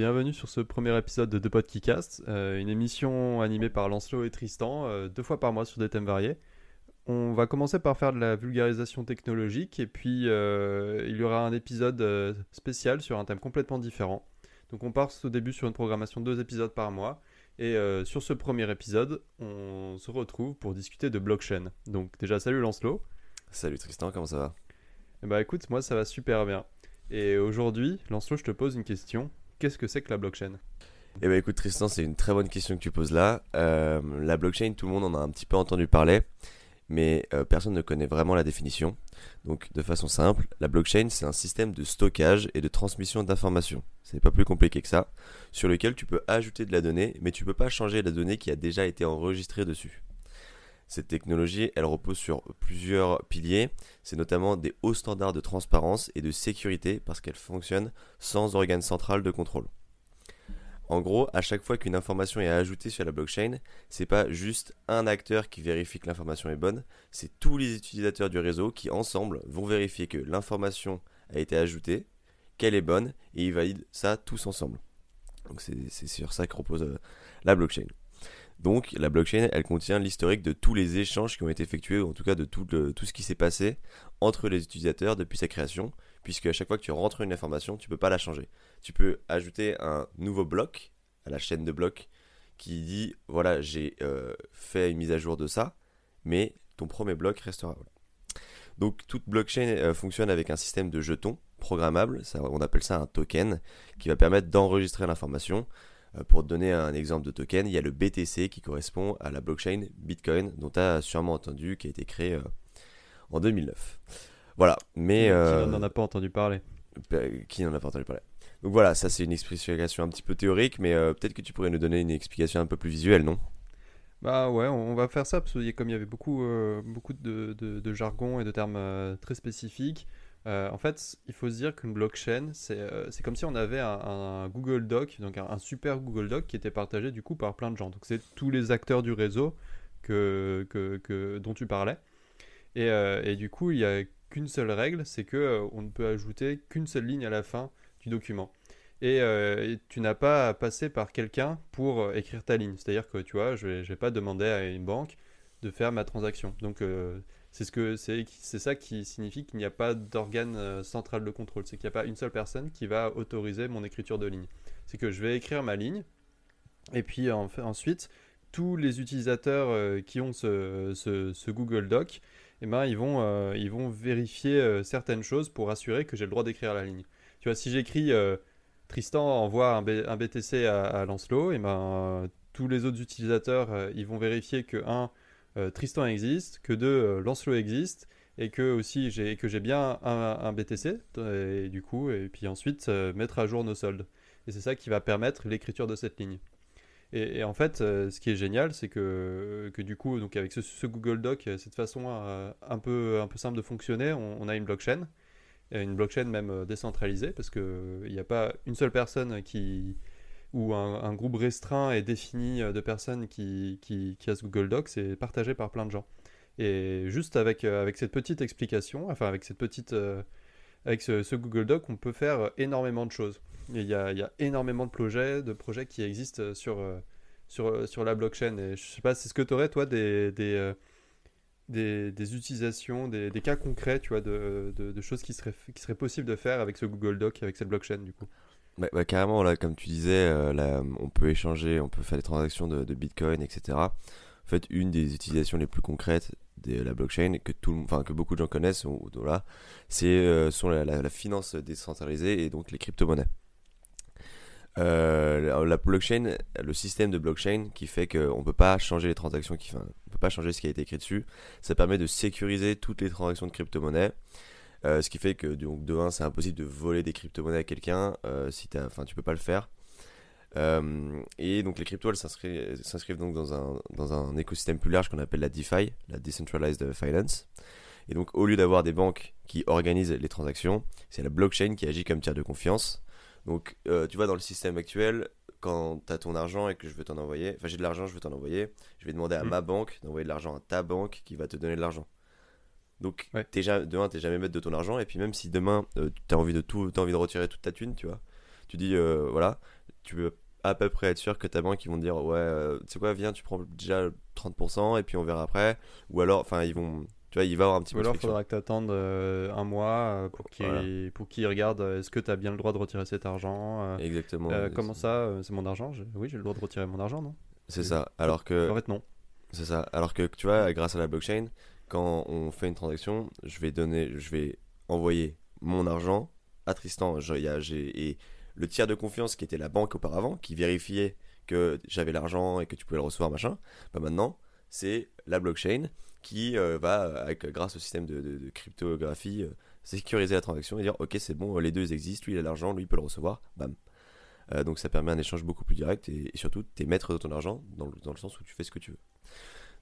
bienvenue sur ce premier épisode de The Podcast, euh, une émission animée par Lancelot et Tristan, euh, deux fois par mois sur des thèmes variés. On va commencer par faire de la vulgarisation technologique et puis euh, il y aura un épisode euh, spécial sur un thème complètement différent. Donc on part au début sur une programmation de deux épisodes par mois et sur ce premier épisode, on se retrouve pour discuter de blockchain. Donc déjà salut Lancelot. Salut Tristan, comment ça va? Eh bah écoute, moi ça va super bien. Et aujourd'hui, Lancelot, je te pose une question. Qu'est-ce que c'est que la blockchain? Eh ben écoute Tristan, c'est une très bonne question que tu poses là. Euh, la blockchain, tout le monde en a un petit peu entendu parler, mais euh, personne ne connaît vraiment la définition. Donc de façon simple, la blockchain c'est un système de stockage et de transmission d'informations. C'est pas plus compliqué que ça, sur lequel tu peux ajouter de la donnée, mais tu peux pas changer la donnée qui a déjà été enregistrée dessus. Cette technologie, elle repose sur plusieurs piliers. C'est notamment des hauts standards de transparence et de sécurité parce qu'elle fonctionne sans organe central de contrôle. En gros, à chaque fois qu'une information est ajoutée sur la blockchain, c'est pas juste un acteur qui vérifie que l'information est bonne, c'est tous les utilisateurs du réseau qui ensemble vont vérifier que l'information a été ajoutée, qu'elle est bonne et ils valident ça tous ensemble. Donc c'est sur ça que repose euh, la blockchain. Donc la blockchain, elle contient l'historique de tous les échanges qui ont été effectués, ou en tout cas de tout, ce qui s'est passé entre les utilisateurs depuis sa création, puisque à chaque fois que tu rentres une information, tu peux pas la changer. Tu peux ajouter un nouveau bloc à la chaîne de blocs qui dit voilà j'ai euh, fait une mise à jour de ça, mais ton premier bloc restera. Donc toute blockchain euh, fonctionne avec un système de jetons programmable, ça, on appelle ça un token, qui va permettre d'enregistrer l'information. Euh, Pour te donner un exemple de token, il y a le BTC qui correspond à la blockchain Bitcoin, dont tu as sûrement entendu, qui a été créé euh, en 2009. Voilà, mais... Qui euh, n'en a pas entendu parler euh, qui n'en a pas entendu parler. Donc voilà, ça c'est une explication un petit peu théorique, mais euh, peut-être que tu pourrais nous donner une explication un peu plus visuelle, non? Bah ouais, on va faire ça parce que comme il y avait beaucoup, euh, beaucoup de, de- de jargon et de termes euh, très spécifiques. Euh, en fait, il faut se dire qu'une blockchain, c'est euh, comme si on avait un, Google Doc, donc un, super Google Doc qui était partagé du coup par plein de gens. Donc c'est tous les acteurs du réseau dont tu parlais. Et, euh, du coup, il n'y a qu'une seule règle, c'est que euh, on ne peut ajouter qu'une seule ligne à la fin du document. Et, tu n'as pas à passer par quelqu'un pour écrire ta ligne. C'est-à-dire que tu vois, je vais pas demander à une banque de faire ma transaction. Donc c'est ce que c'est ça qui signifie qu'il n'y a pas d'organe euh, central de contrôle. C'est qu'il n'y a pas une seule personne qui va autoriser mon écriture de ligne. C'est que je vais écrire ma ligne et puis en- ensuite tous les utilisateurs euh, qui ont ce, ce- Google Doc, eh ben, ils vont, euh, ils vont vérifier certaines choses pour assurer que j'ai le droit d'écrire la ligne. Tu vois, si j'écris Tristan envoie un, BTC à, Lancelot, et ben, tous les autres utilisateurs, ils vont vérifier que, un, Tristan existe, que deux, euh, Lancelot existe, et que aussi j'ai que j'ai bien un, BTC, et du coup, et puis ensuite euh, mettre à jour nos soldes. Et c'est ça qui va permettre l'écriture de cette ligne. Et, en fait, euh, ce qui est génial, c'est que, que du coup, donc avec ce, Google Doc, euh, cette façon euh, un, peu, un peu simple de fonctionner, on, on a une blockchain, une blockchain même euh, décentralisée, parce qu'il n'y a pas une seule personne qui, ou un, un groupe restreint et défini euh, de personnes qui, qui, qui a ce Google Doc, c'est partagé par plein de gens. Et juste avec, euh, avec cette petite explication, enfin avec cette petite, euh, avec ce, Google Doc, on peut faire énormément de choses. Il y a, y a énormément de projets, de projets qui existent sur, sur, sur la blockchain. Et je sais pas, c'est ce que tu aurais, toi, des, des, des, utilisations, des, des cas concrets, tu vois, de, de, de choses qui seraient, qui seraient possibles de faire avec ce Google Doc, avec cette blockchain, du coup? Bah, bah, Carrément, là, comme tu disais, euh, on peut échanger, on peut faire des transactions de, Bitcoin, etc. En fait, une des utilisations les plus concrètes de la blockchain, que, tout, enfin, que beaucoup de gens connaissent, ou là, c'est euh, sont la, finance décentralisée et donc les crypto-monnaies. Euh, la blockchain, le système de blockchain qui fait qu'on ne peut pas changer les transactions, qui, enfin, on peut pas changer ce qui a été écrit dessus, ça permet de sécuriser toutes les transactions de crypto-monnaies. Euh, ce qui fait que donc, de 1, c'est impossible de voler des crypto-monnaies à quelqu'un, euh, si enfin, tu peux pas le faire. Euh, et donc les cryptos elles s'inscrivent donc dans un, dans un écosystème plus large qu'on appelle la DeFi, la Decentralized Finance. Et donc au lieu d'avoir des banques qui organisent les transactions, c'est la blockchain qui agit comme tiers de confiance. Donc euh, tu vois dans le système actuel, quand tu as ton argent et que je veux t'en envoyer, enfin j'ai de l'argent, je veux t'en envoyer, je vais demander à Mhm. ma banque d'envoyer de l'argent à ta banque qui va te donner de l'argent. Donc Ouais. t'es ja- de un, t'es jamais maître de ton argent et puis même si demain tu as envie de tout, t'as envie de retirer toute ta thune, tu vois, tu dis euh, voilà, tu peux à peu près être sûr que ta banque ils vont te dire ouais euh, tu sais quoi viens tu prends déjà 30% et puis on verra après ou alors enfin ils vont tu vois il va y avoir un petit Ou peu de alors il faudra que tu attendes un mois euh, pour qu'il Voilà. pour qu'il regarde euh, est-ce que tu as bien le droit de retirer cet argent euh, exactement euh, Comment ça euh, C'est mon argent Oui, j'ai le droit de retirer mon argent, non? C'est ça alors que En fait, non. C'est ça. Alors que tu vois, grâce à la blockchain, quand on fait une transaction, je vais donner, je vais envoyer mon argent à Tristan. Je- et le tiers de confiance qui était la banque auparavant, qui vérifiait que j'avais l'argent et que tu pouvais le recevoir, machin, bah maintenant, c'est la blockchain qui euh, va, grâce au système de, cryptographie, euh, sécuriser la transaction et dire ok, c'est bon, les deux existent, lui il a l'argent, lui il peut le recevoir, bam. Euh, donc ça permet un échange beaucoup plus direct et, surtout tu es maître de ton argent dans le, sens où tu fais ce que tu veux.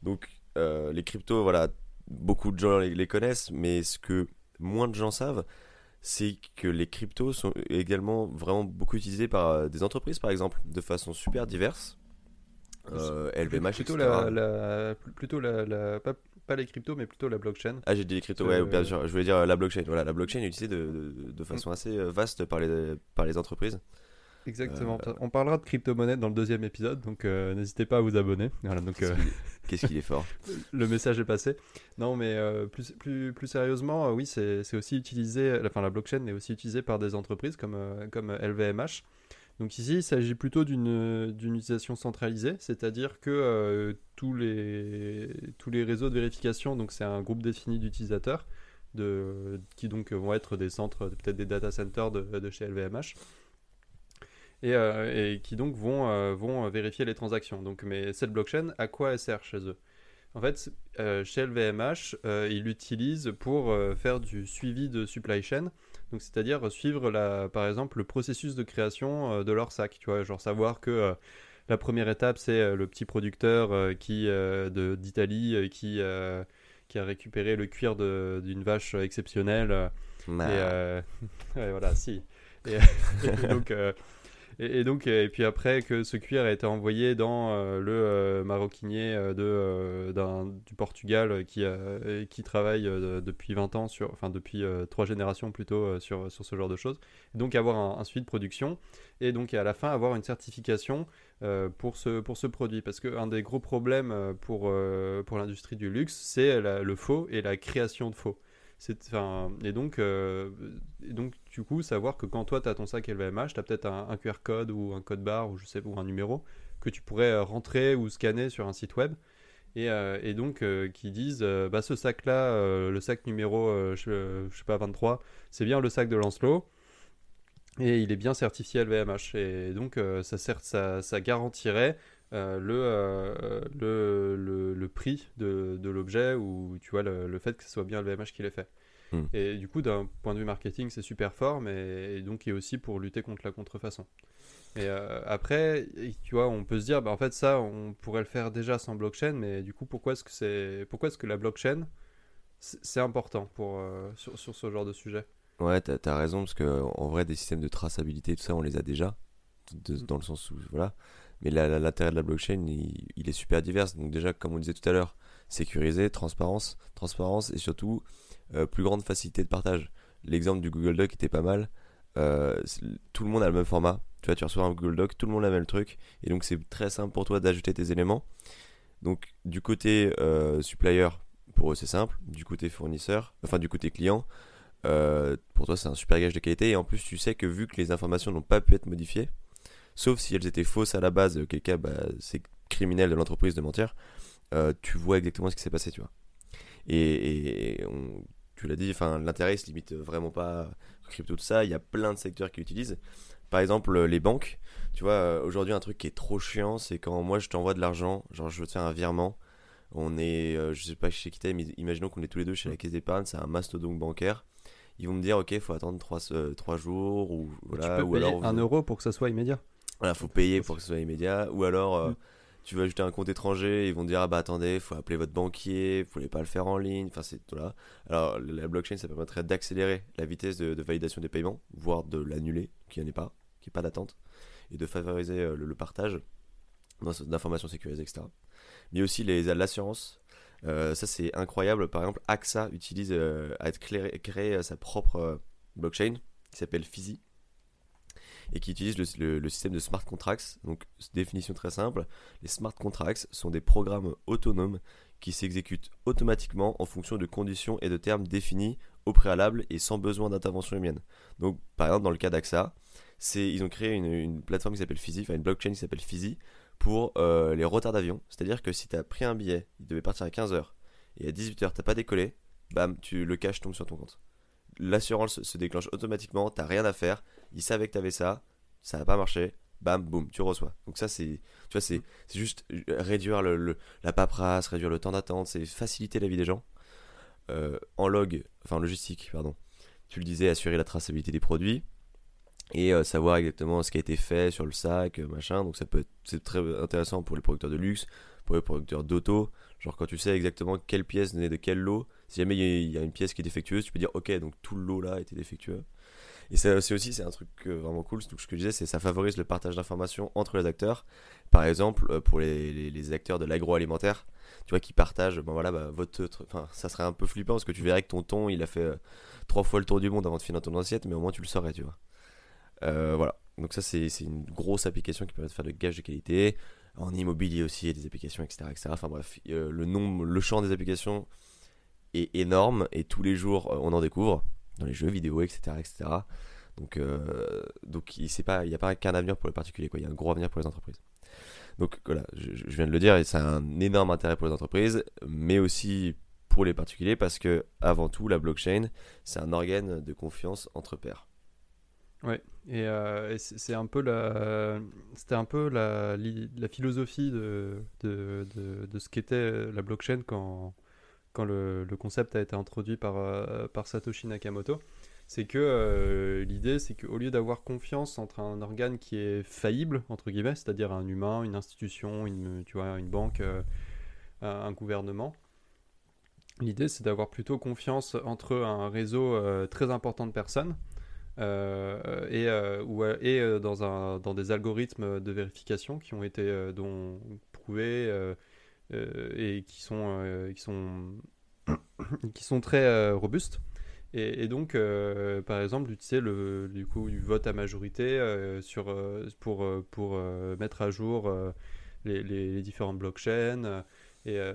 Donc les cryptos, voilà, beaucoup de gens les, connaissent, mais ce que moins de gens savent, c'est que les cryptos sont également vraiment beaucoup utilisés par euh, des entreprises par exemple, de façon super diverse. Euh, LVMH, plutôt la, la- pl- plutôt la, la- pas, pas les cryptos, mais plutôt la blockchain. Ah, j'ai dit les cryptos, Euh, ouais, bien sûr. Je voulais dire euh, la blockchain. Voilà, la blockchain est utilisée de, de, de façon assez euh, vaste par les, par les entreprises. Exactement. Euh, On parlera de crypto-monnaie dans le deuxième épisode, donc euh, n'hésitez pas à vous abonner. Voilà, donc euh, Qu'est-ce qu'il est- Qu'est-ce qu'il est fort. le message est passé. Non, mais euh, plus, plus, plus sérieusement, euh, oui, c'est c'est aussi utilisé, enfin la blockchain est aussi utilisée par des entreprises comme, euh, comme LVMH. Donc ici, il s'agit plutôt d'une d'une utilisation centralisée, c'est-à-dire que euh, tous, les, tous les réseaux de vérification, donc c'est un groupe défini d'utilisateurs, de, qui donc vont être des centres, peut-être des data centers de, de chez LVMH, et, euh, et qui donc vont, euh, vont vérifier les transactions. Donc, mais cette blockchain, à quoi elle sert chez eux? En fait, euh, chez LVMH, euh, ils l'utilisent pour euh, faire du suivi de supply chain. Donc, c'est-à-dire suivre, la, par exemple, le processus de création euh, de leur sac. Tu vois, genre savoir que euh, la première étape, c'est euh, le petit producteur euh, qui euh, d'Italie euh, qui, euh, qui a récupéré le cuir d'une vache exceptionnelle. euh, Nah. et euh, ouais, voilà, si. Et, et donc, euh, et, donc, euh, et puis après que ce cuir a été envoyé dans euh, le euh, maroquinier de, du Portugal qui, qui travaille depuis 20 ans, sur, enfin depuis trois générations plutôt sur, sur ce genre de choses. Donc avoir un, suivi de production et donc à la fin avoir une certification pour, ce, pour ce produit. Parce qu'un des gros problèmes pour, pour l'industrie du luxe, c'est le faux et la création de faux. Et, donc, euh, donc, du coup, savoir que quand toi, tu as ton sac LVMH, tu as peut-être un, QR code ou un code barre ou, je sais, ou un numéro que tu pourrais euh, rentrer ou scanner sur un site web. Et, euh, donc, qui disent bah, ce sac-là, le sac numéro, je, sais pas, 23, c'est bien le sac de Lancelot. Et il est bien certifié LVMH. Et donc, ça, ça garantirait euh, le, euh, le, le, le prix de, de l'objet ou tu vois le, le fait que ce soit bien LVMH qui l'ait fait. Hmm. Et du coup, d'un point de vue marketing, c'est super fort, mais et donc et aussi pour lutter contre la contrefaçon. Et euh, après, et tu vois, on peut se dire, bah, en fait, ça, on pourrait le faire déjà sans blockchain, mais du coup, pourquoi est-ce que c'est, pourquoi est-ce que la blockchain, c'est important pour sur, sur ce genre de sujet? Ouais, t'as as raison, parce que en vrai, des systèmes de traçabilité, tout ça, on les a déjà, de- Mm. dans le sens où, voilà. Mais l'intérêt de la blockchain, il, est super divers. Donc déjà, comme on disait tout à l'heure, sécurisé, transparence, transparence et surtout euh, plus grande facilité de partage. L'exemple du Google Doc était pas mal. Euh, tout le monde a le même format. Tu vois, tu reçois un Google Doc, tout le monde a le même truc. Et donc c'est très simple pour toi d'ajouter tes éléments. Donc du côté euh, supplier, pour eux c'est simple. Du côté fournisseur, enfin du côté client, pour toi, c'est un super gage de qualité. Et en plus, tu sais que vu que les informations n'ont pas pu être modifiées, sauf si elles étaient fausses à la base, auquel cas bah, c'est criminel de l'entreprise de mentir, euh, tu vois exactement ce qui s'est passé, tu vois. Et, et on- tu l'as dit, l'intérêt il se limite vraiment pas au crypto, tout ça. Il y a plein de secteurs qui l'utilisent. Par exemple, les banques. Tu vois, euh, aujourd'hui, un truc qui est trop chiant, c'est quand moi je t'envoie de l'argent, genre je veux te faire un virement. On est, euh, je sais pas chez qui t'es, mais imaginons qu'on est tous les deux chez la caisse d'épargne, c'est un mastodonte bancaire ils vont me dire ok faut attendre 3, jours ou voilà Tu peux ou payer alors un euro pour que ça soit immédiat. Voilà, faut payer pour que ce soit immédiat ou alors euh, Mm. tu veux ajouter un compte étranger ils vont dire ah bah attendez faut appeler votre banquier vous pouvez pas le faire en ligne enfin c'est voilà alors la blockchain ça permettrait d'accélérer la vitesse de, de validation des paiements voire de l'annuler qu'il n'y en ait pas qu'il n'y ait pas d'attente et de favoriser euh, le, le partage d'in- d'informations sécurisées etc mais aussi les l'assurance euh, ça c'est incroyable. Par exemple, AXA utilise a créé, créé, sa propre blockchain qui s'appelle Fizi. Et qui utilise le, système de smart contracts. Donc, définition très simple, les smart contracts sont des programmes autonomes qui s'exécutent automatiquement en fonction de conditions et de termes définis au préalable et sans besoin d'intervention humaine. Donc, par exemple, dans le cas d'AXA, ils ont créé une, plateforme qui s'appelle Fizi, enfin une blockchain qui s'appelle Fizi, pour euh, les retards d'avion. C'est-à-dire que si tu as pris un billet, il devait partir à 15h, et à 18h, t'as pas décollé, bam, tu, le cash tombe sur ton compte. L'assurance se déclenche automatiquement, t'as rien à faire, ils savaient que t'avais ça, ça n'a pas marché, bam, boum, tu reçois. Donc ça, c'est, tu vois, c'est, juste réduire le, la paperasse, réduire le temps d'attente, c'est faciliter la vie des gens. Euh, en log, enfin logistique, pardon. Tu le disais, assurer la traçabilité des produits et euh, savoir exactement ce qui a été fait sur le sac, euh, machin. Donc ça peut être c'est très intéressant pour les producteurs de luxe, pour les producteurs d'auto. Genre quand tu sais exactement quelle pièce venait de quel lot, si jamais il y, a une pièce qui est défectueuse, tu peux dire ok donc tout le lot là était défectueux. Et c'est aussi c'est un truc vraiment cool. Ce que je disais c'est ça favorise le partage d'informations entre les acteurs. Par exemple pour les, les, acteurs de l'agroalimentaire, tu vois qui partagent ben voilà bah, votre enfin ça serait un peu flippant parce que tu verrais que ton thon il a fait euh, trois fois le tour du monde avant de finir ton assiette, mais au moins tu le saurais tu vois. Euh, voilà. Donc ça c'est une grosse application qui permet de faire de gage de qualité. En immobilier aussi, il y a des applications, etc. etc. Enfin bref, euh, le, nombre, le champ des applications est énorme et tous les jours euh, on en découvre dans les jeux vidéo, etc. etc. Donc, donc il n'y a pas qu'un avenir pour les particuliers, il y a un gros avenir pour les entreprises. Donc voilà, je, viens de le dire, et c'est un énorme intérêt pour les entreprises, mais aussi pour les particuliers parce que avant tout, la blockchain, c'est un organe de confiance entre pairs. Ouais, et, euh, c'est un peu la, c'était un peu la, la philosophie de, de, de, ce qu'était la blockchain quand, quand le, concept a été introduit par, euh, Satoshi Nakamoto. C'est que euh, l'idée, c'est qu'au lieu d'avoir confiance entre un organe qui est faillible, entre guillemets, c'est-à-dire un humain, une institution, une, tu vois, une banque, un gouvernement, l'idée c'est d'avoir plutôt confiance entre un réseau très important de personnes euh, et, euh, ou, et euh, dans, un, dans des algorithmes de vérification qui ont été dont, prouvés et qui sont, qui sont, qui sont très robustes. Et, donc, par exemple, utiliser le, du, coup, du vote à majorité sur, pour, pour mettre à jour les, les, différentes blockchains, et, euh,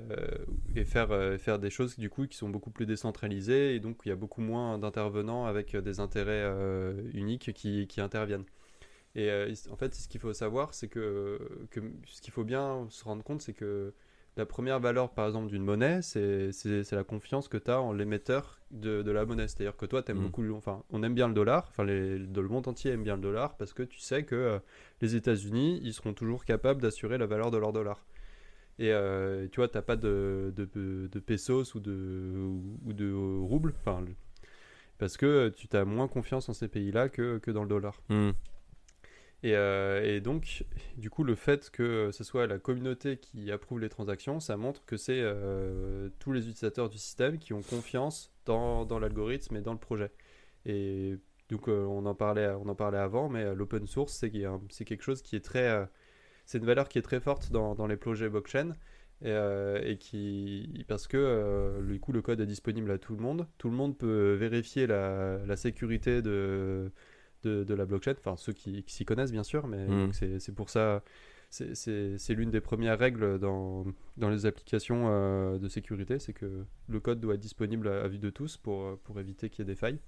et faire, euh, faire des choses du coup qui sont beaucoup plus décentralisées et donc il y a beaucoup moins d'intervenants avec des intérêts euh, uniques qui, qui, interviennent. Et en fait, ce qu'il faut savoir, c'est que, que, ce qu'il faut bien se rendre compte, c'est que la première valeur, par exemple, d'une monnaie, c'est la confiance que tu as en l'émetteur de, de, la monnaie. C'est-à-dire que toi, tu aimes mm. beaucoup, enfin, on aime bien le dollar, enfin, les, le monde entier aime bien le dollar parce que tu sais que les États-Unis, ils seront toujours capables d'assurer la valeur de leur dollar. Et euh, tu vois, tu n'as pas de, de, de, pesos ou de, ou de roubles, enfin, parce que tu as moins confiance en ces pays-là que, que, dans le dollar. Hmm. Et, euh, et, donc, du coup, le fait que ce soit la communauté qui approuve les transactions, ça montre que c'est euh, tous les utilisateurs du système qui ont confiance dans, l'algorithme et dans le projet. Et donc, on, en parlait, on en parlait avant, mais l'open source, c'est quelque chose qui est très c'est une valeur qui est très forte dans, les projets blockchain. Et, euh, qui parce que euh, du coup le code est disponible à tout le monde tout le monde peut vérifier la sécurité de, de, de, la blockchain enfin ceux qui, s'y connaissent bien sûr mais mm. c'est pour ça c'est l'une des premières règles dans, dans les applications euh, de sécurité c'est que le code doit être disponible à, vue de tous pour, pour éviter qu'il y ait des failles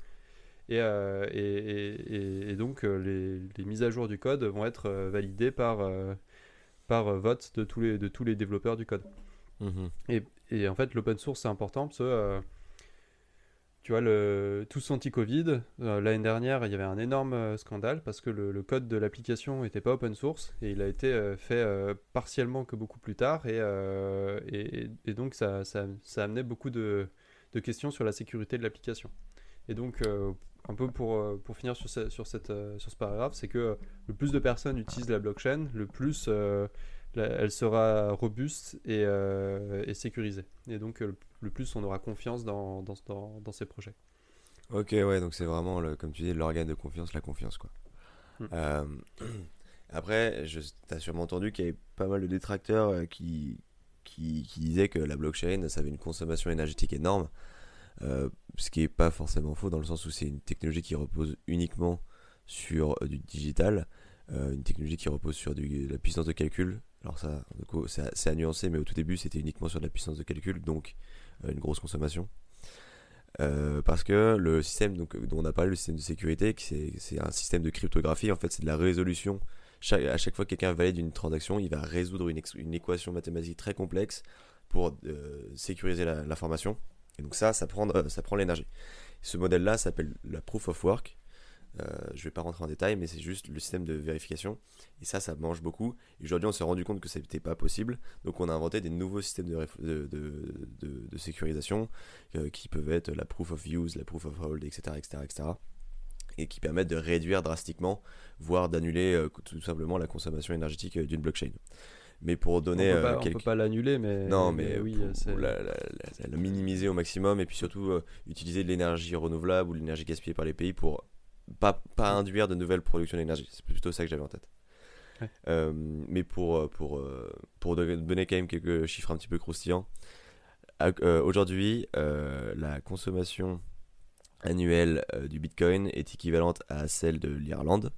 et, et, et, donc les, les, mises à jour du code vont être validées par par euh, vote de tous les, de tous les développeurs du code. Mhm. Et, et, en fait, l'open source, c'est important parce que, euh, tu vois, le, tous anti-Covid, euh, l'année dernière, il y avait un énorme scandale parce que le, code de l'application n'était pas open source et il a été fait partiellement que beaucoup plus tard. Et, et, donc, ça, ça, ça, amenait beaucoup de, de, questions sur la sécurité de l'application. Et donc, un peu pour, euh, pour finir sur, ce, sur, cette, euh, sur ce paragraphe, c'est que euh, le plus de personnes utilisent la blockchain, le plus elle sera robuste et, sécurisée. Et donc plus on aura confiance dans, dans, dans, ces projets. Ok, ouais, donc c'est vraiment, le, comme tu dis, l'organe de confiance, la confiance. quoi. Hmm. après, tu as sûrement entendu qu'il y avait pas mal de détracteurs qui, qui, qui disaient que la blockchain, ça avait une consommation énergétique énorme. Euh, ce qui n'est pas forcément faux dans le sens où c'est une technologie qui repose uniquement sur du digital, une technologie qui repose sur du, la puissance de calcul. Alors ça, c'est à nuancer, mais au tout début, c'était uniquement sur de la puissance de calcul, donc une grosse consommation. parce que le système donc, dont on a parlé, le système de sécurité, c'est un système de cryptographie, en fait c'est de la résolution à chaque fois que quelqu'un valide une transaction, il va résoudre une, équation mathématique très complexe pour euh, sécuriser l'information. Et donc ça, ça prend, euh, ça prend l'énergie. Ce modèle-là s'appelle la proof of work. Euh, je ne vais pas rentrer en détail, mais c'est juste le système de vérification. Et ça, ça mange beaucoup. Et aujourd'hui, on s'est rendu compte que ce n'était pas possible. Donc, on a inventé des nouveaux systèmes de, de, de, de sécurisation qui peuvent être la proof of use, la proof of hold, etc. etc., etc et qui permettent de réduire drastiquement, voire d'annuler euh, tout simplement la consommation énergétique euh, d'une blockchain. Mais pour donner. On pas, peut pas l'annuler, mais. Non, mais, oui, pour, la, minimiser au maximum et puis surtout euh, utiliser de l'énergie renouvelable ou l'énergie gaspillée par les pays pour pas, pas induire de nouvelles productions d'énergie. C'est plutôt ça que j'avais en tête. mais pour, pour, pour donner quand même quelques chiffres un petit peu croustillants, aujourd'hui, la consommation annuelle euh, du Bitcoin est équivalente à celle de l'Irlande.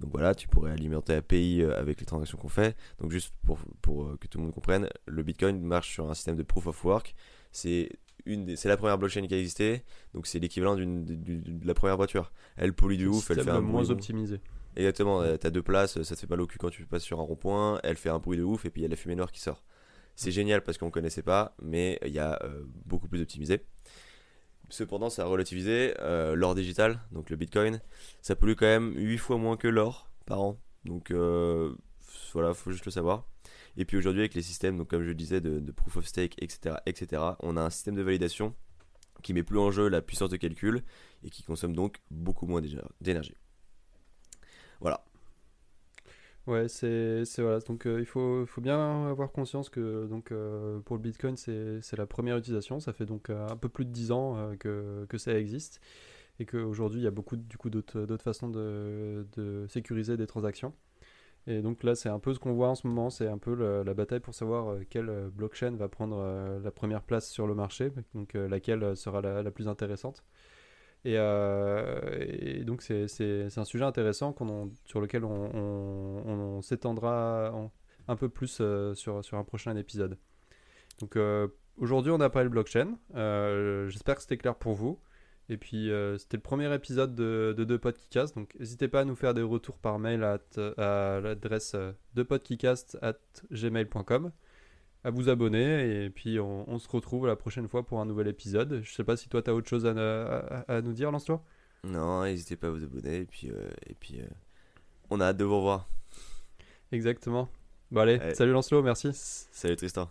Donc voilà, tu pourrais alimenter un pays euh, avec les transactions qu'on fait. Donc juste pour, pour, euh, que tout le monde comprenne, le Bitcoin marche sur un système de proof of work. C'est une c'est la première blockchain qui a existé, donc c'est l'équivalent d'une, de la première voiture. Elle pollue du ouf, elle fait un moins optimisé. Exactement, t'as deux places, ça te fait mal au cul quand tu passes sur un rond-point, elle fait un bruit de ouf et puis il y a la fumée noire qui sort. C'est génial parce qu'on connaissait pas, mais il y a beaucoup plus optimisé. Cependant, ça a relativisé. Euh, l'or digital, donc le bitcoin, ça pollue quand même 8 fois moins que l'or par an. Donc euh, voilà, faut juste le savoir. Et puis aujourd'hui, avec les systèmes, donc comme je disais, de, proof of stake, etc., etc., on a un système de validation qui met plus en jeu la puissance de calcul et qui consomme donc beaucoup moins d'énergie. Voilà. Ouais, c'est voilà. Donc euh, il faut, faut, bien avoir conscience que donc euh, pour le Bitcoin c'est la première utilisation. Ça fait donc euh, un peu plus de 10 ans que, que, ça existe et qu'aujourd'hui il y a beaucoup du coup d'autres façons de, de, sécuriser des transactions. Et donc là c'est un peu ce qu'on voit en ce moment, c'est un peu la, bataille pour savoir quelle blockchain va prendre la première place sur le marché, donc laquelle sera la, la plus intéressante. Euh, et, donc c'est un sujet intéressant sur lequel on, s'étendra un peu plus euh, sur, sur un prochain épisode. Donc euh, aujourd'hui on a parlé de blockchain. J'espère que c'était clair pour vous. Et puis c'était le premier épisode de, de Deux Potes qui Donc n'hésitez pas à nous faire des retours par mail à, à l'adresse gmail.com à vous abonner et puis on, se retrouve la prochaine fois pour un nouvel épisode. Je sais pas si toi tu as autre chose à, nous dire, lance-toi. Non, n'hésitez pas à vous abonner et puis, euh, et puis euh, on a hâte de vous revoir. Exactement. Bon allez, salut Lancelot, merci. Salut Tristan.